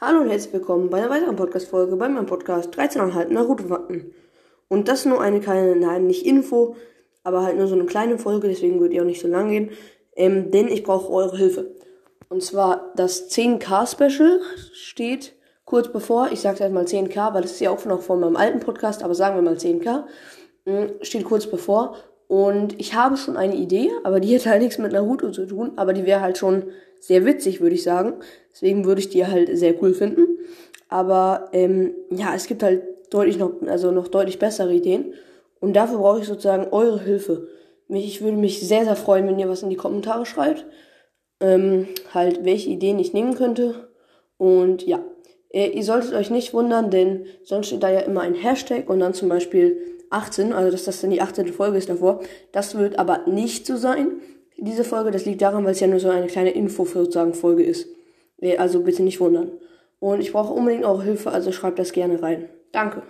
Hallo und herzlich willkommen bei einer weiteren Podcast-Folge bei meinem Podcast 13,5 Naruto-Fakten. Und das nur eine kleine, nein, nicht Info, aber halt nur so eine kleine Folge, deswegen wird die auch nicht so lang gehen. Ähm, denn ich brauche eure Hilfe. Und zwar das 10k-Special steht kurz bevor, ich sage jetzt mal 10k, weil das ist ja auch noch von meinem alten Podcast, aber sagen wir mal 10k, hm, steht kurz bevor. Und ich habe schon eine Idee, aber die hat halt nichts mit Naruto zu tun, aber die wäre halt schon sehr witzig, würde ich sagen. Deswegen würde ich die halt sehr cool finden. Aber ähm, ja, es gibt halt deutlich noch, also noch deutlich bessere Ideen. Und dafür brauche ich sozusagen eure Hilfe. Ich würde mich sehr, sehr freuen, wenn ihr was in die Kommentare schreibt. Ähm, halt, welche Ideen ich nehmen könnte. Und ja, ihr solltet euch nicht wundern, denn sonst steht da ja immer ein Hashtag und dann zum Beispiel 18, also dass das dann die 18. Folge ist davor. Das wird aber nicht so sein diese Folge. Das liegt daran, weil es ja nur so eine kleine Info sozusagen Folge ist. Also bitte nicht wundern. Und ich brauche unbedingt eure Hilfe, also schreibt das gerne rein. Danke.